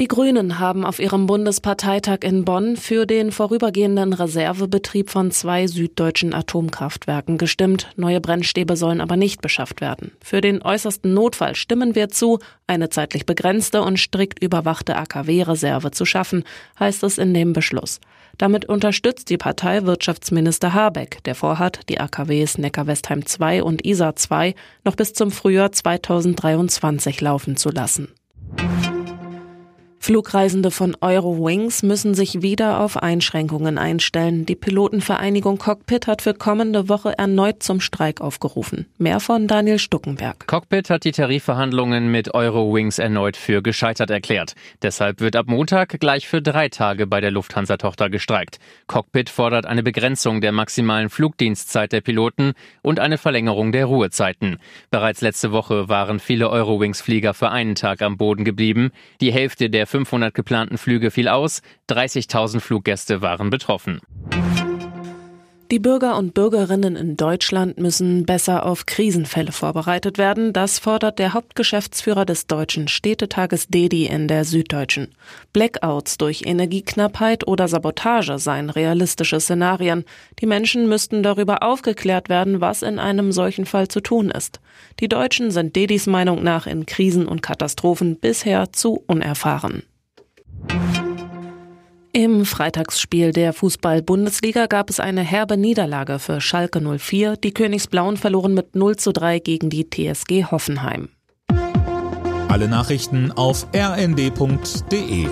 Die Grünen haben auf ihrem Bundesparteitag in Bonn für den vorübergehenden Reservebetrieb von zwei süddeutschen Atomkraftwerken gestimmt. Neue Brennstäbe sollen aber nicht beschafft werden. Für den äußersten Notfall stimmen wir zu, eine zeitlich begrenzte und strikt überwachte AKW-Reserve zu schaffen, heißt es in dem Beschluss. Damit unterstützt die Partei Wirtschaftsminister Habeck, der vorhat, die AKWs Neckar-Westheim 2 und Isar 2 noch bis zum Frühjahr 2023 laufen zu lassen. Flugreisende von Eurowings müssen sich wieder auf Einschränkungen einstellen. Die Pilotenvereinigung Cockpit hat für kommende Woche erneut zum Streik aufgerufen. Mehr von Daniel Stuckenberg. Cockpit hat die Tarifverhandlungen mit Eurowings erneut für gescheitert erklärt. Deshalb wird ab Montag gleich für drei Tage bei der Lufthansa-Tochter gestreikt. Cockpit fordert eine Begrenzung der maximalen Flugdienstzeit der Piloten und eine Verlängerung der Ruhezeiten. Bereits letzte Woche waren viele Eurowings-Flieger für einen Tag am Boden geblieben. Die Hälfte der 500 geplanten Flüge fiel aus, 30.000 Fluggäste waren betroffen. Die Bürger und Bürgerinnen in Deutschland müssen besser auf Krisenfälle vorbereitet werden. Das fordert der Hauptgeschäftsführer des Deutschen Städtetages DEDI in der Süddeutschen. Blackouts durch Energieknappheit oder Sabotage seien realistische Szenarien. Die Menschen müssten darüber aufgeklärt werden, was in einem solchen Fall zu tun ist. Die Deutschen sind DEDIs Meinung nach in Krisen und Katastrophen bisher zu unerfahren. Im Freitagsspiel der Fußball-Bundesliga gab es eine herbe Niederlage für Schalke 04. Die Königsblauen verloren mit 0 zu 3 gegen die TSG Hoffenheim. Alle Nachrichten auf rnd.de